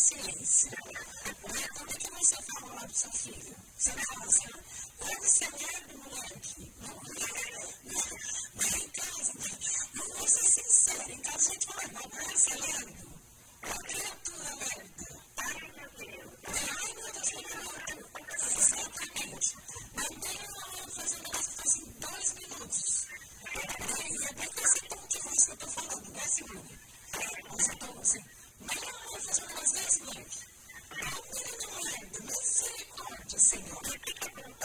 ciência. Né? Como é que você fala lá do seu filho? Você vai falar assim, olha esse alegre moleque. Não, não, mas em casa, não vou ser sincero, em casa a gente fala, não, não é esse alegre. É uma criatura alegre. Ai, meu Deus. Ai, meu Deus, que garoto. Exatamente. Mandei ela fazer um negócio assim, dois minutos. Aí, é bem nesse tom que você está falando, né, Simone? Você está, assim, ピッピッピッ!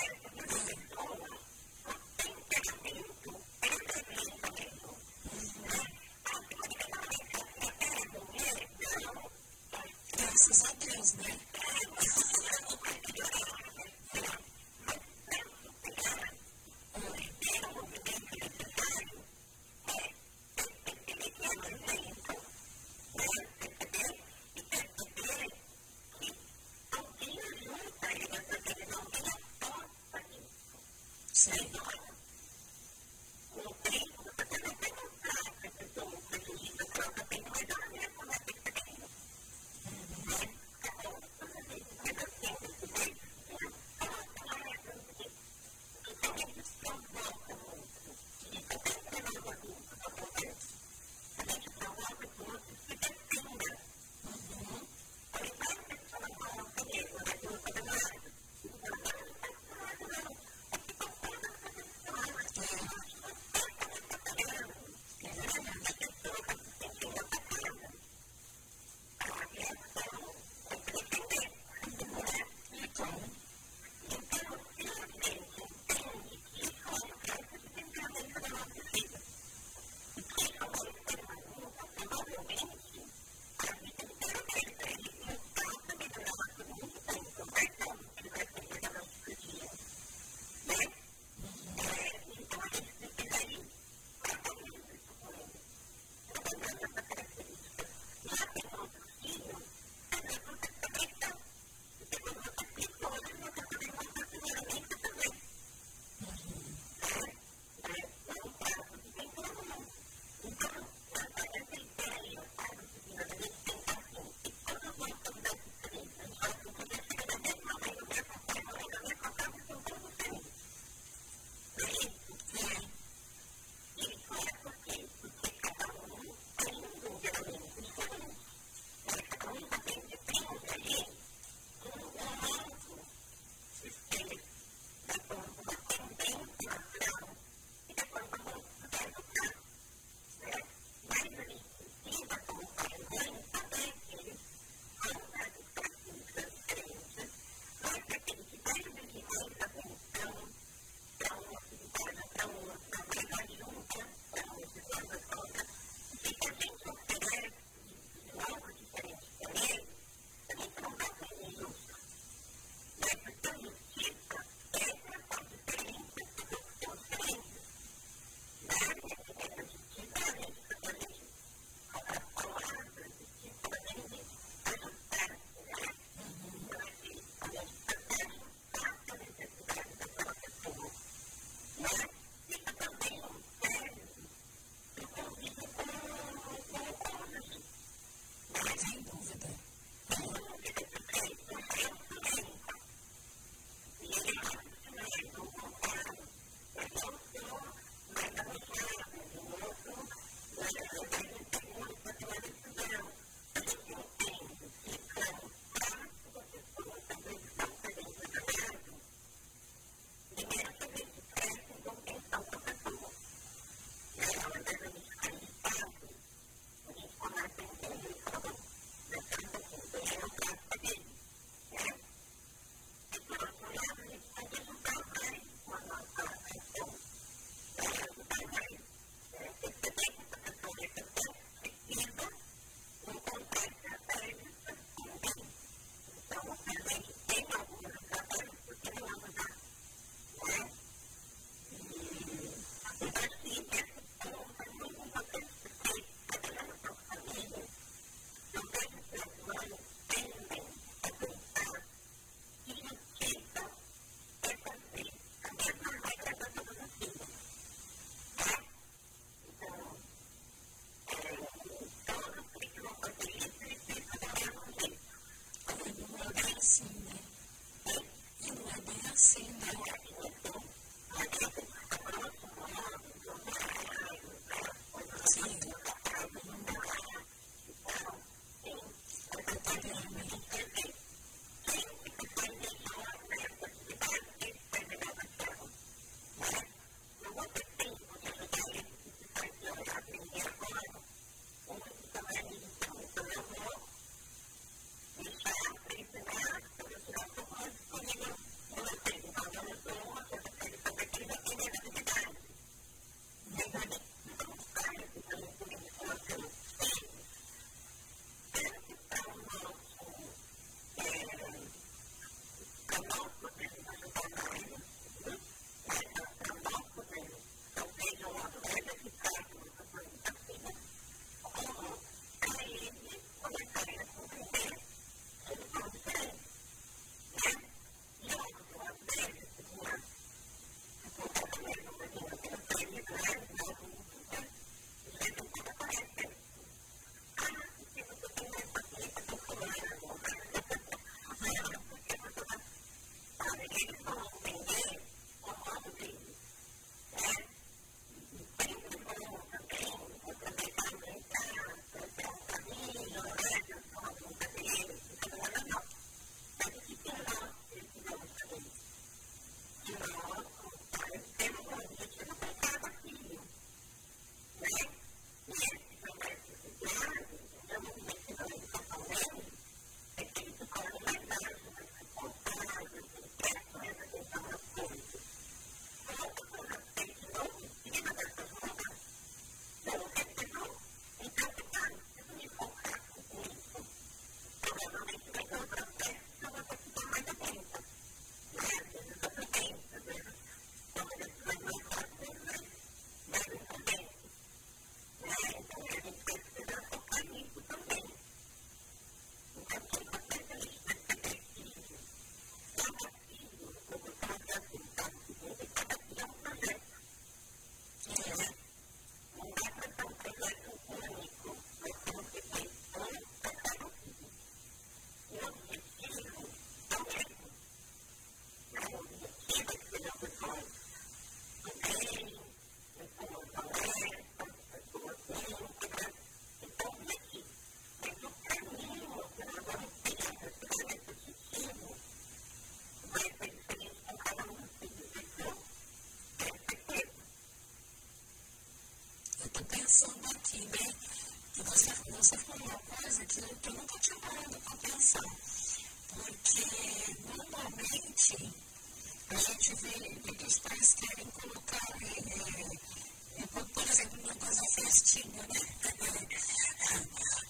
Colocar, é, é, por exemplo, uma coisa festinha, né?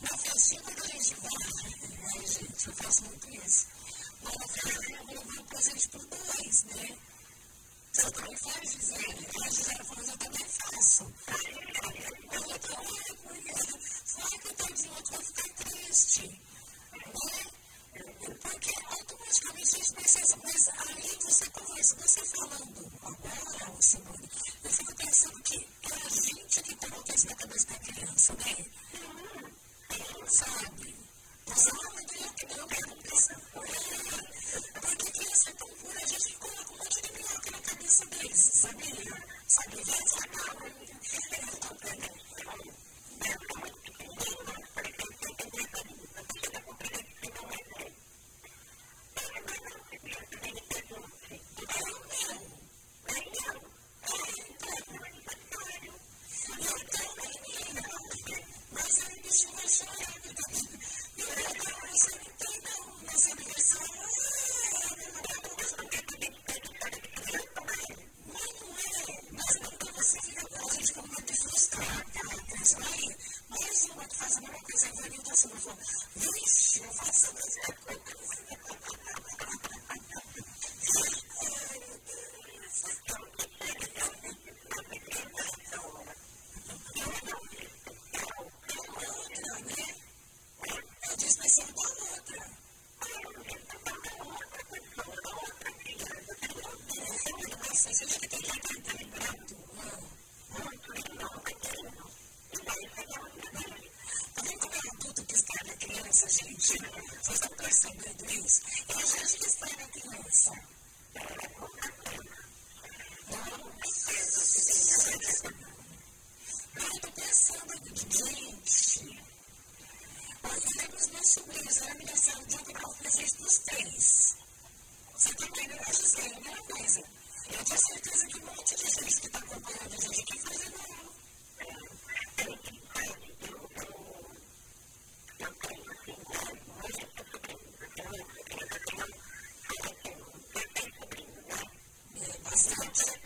Na festinha, quando a gente vai, né, gente, eu faço muito isso. Mas na festinha, eu vou levar um presente para dois, né? Você também faz, Gisele? A Gisele falou, eu também faço. Eu também, Será que o outro vai ficar triste? Né? Porque automaticamente a gente pensa, mas aí você conversa, você falando Mas não, pensei que ele tinha sido riche, não faça mais Você também não acha isso aí a mesma coisa. Eu tenho certeza que um monte de gente que está acompanhando a gente aqui faz igual. Bastante.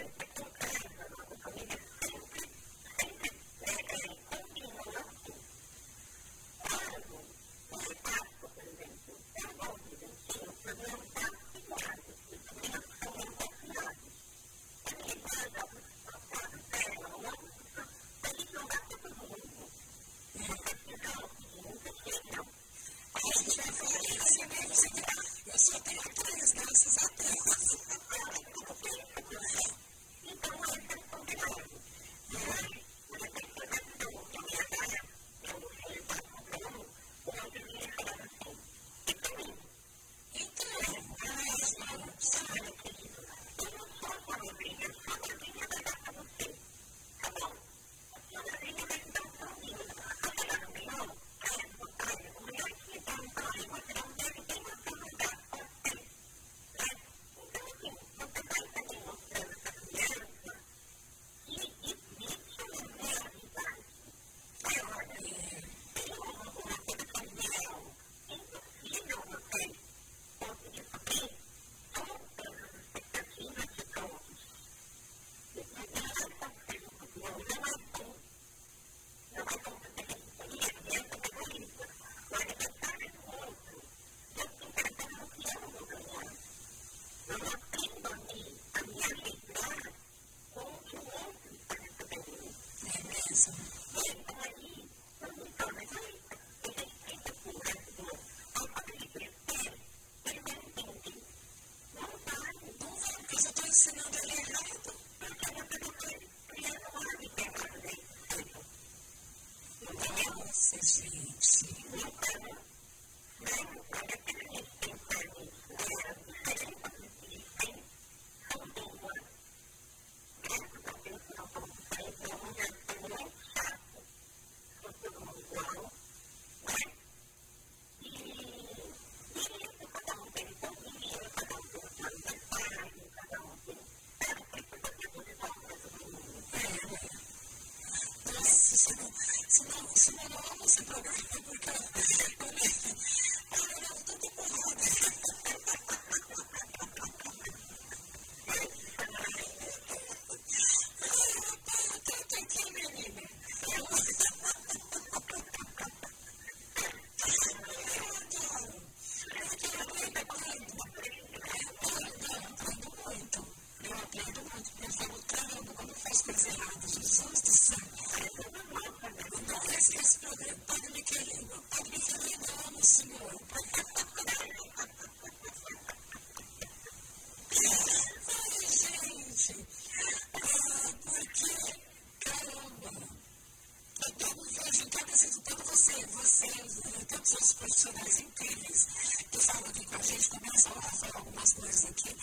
Né, os profissionais incríveis que falam aqui com a gente, começam a falar algumas coisas aqui,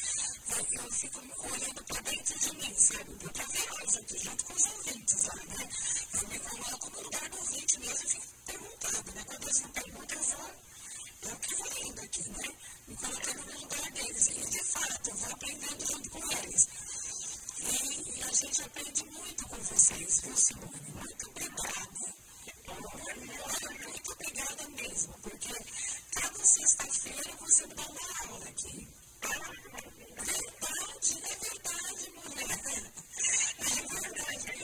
eu fico olhando para dentro de mim, sabe? Para ver junto, junto com os ouvintes lá, né? Eu me coloco no lugar do ouvinte mesmo e fico perguntando, né? Quando eles me perguntam, eu vou, eu que vou indo aqui, né? Me colocando no lugar deles. E, de fato, eu vou aprendendo junto com eles. E, e a gente aprende muito com vocês, viu, Simone? Muito obrigada. Obrigada mesmo, porque cada sexta-feira você me dá uma aula aqui. Verdade, é verdade, mulher. É verdade.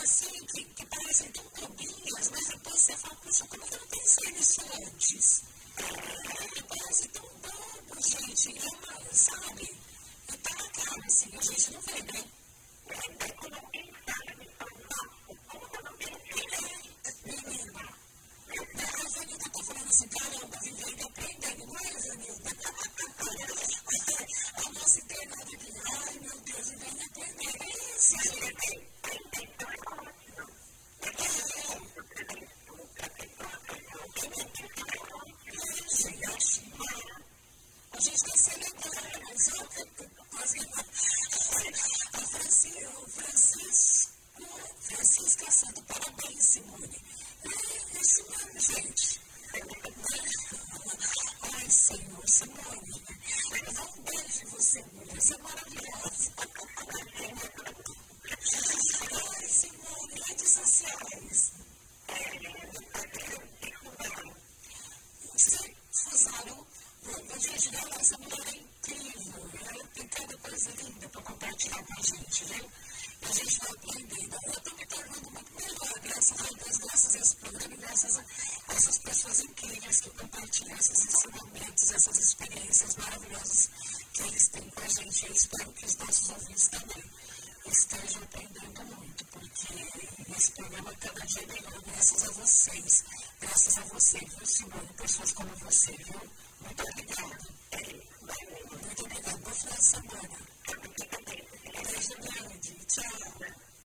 Assim que, que parecem tão bobinhas, mas depois você fala, puxa, como eu não pensei nisso antes? Parece tão bobo, gente. É sabe? E tá na assim, a gente não vê, né? Menina, a Janilda tá falando assim, caramba, vivendo aprendendo, não é, Janilda? A nossa internada aqui, ai meu Deus, vivendo aprendendo, é isso, gente. A gente está celebrando, sabe? A Francisco, Francisca Santo, parabéns, Simone. É isso mesmo, gente. Ai, Senhor, Simone. Beijo em você, mulher. Você é maravilhosa.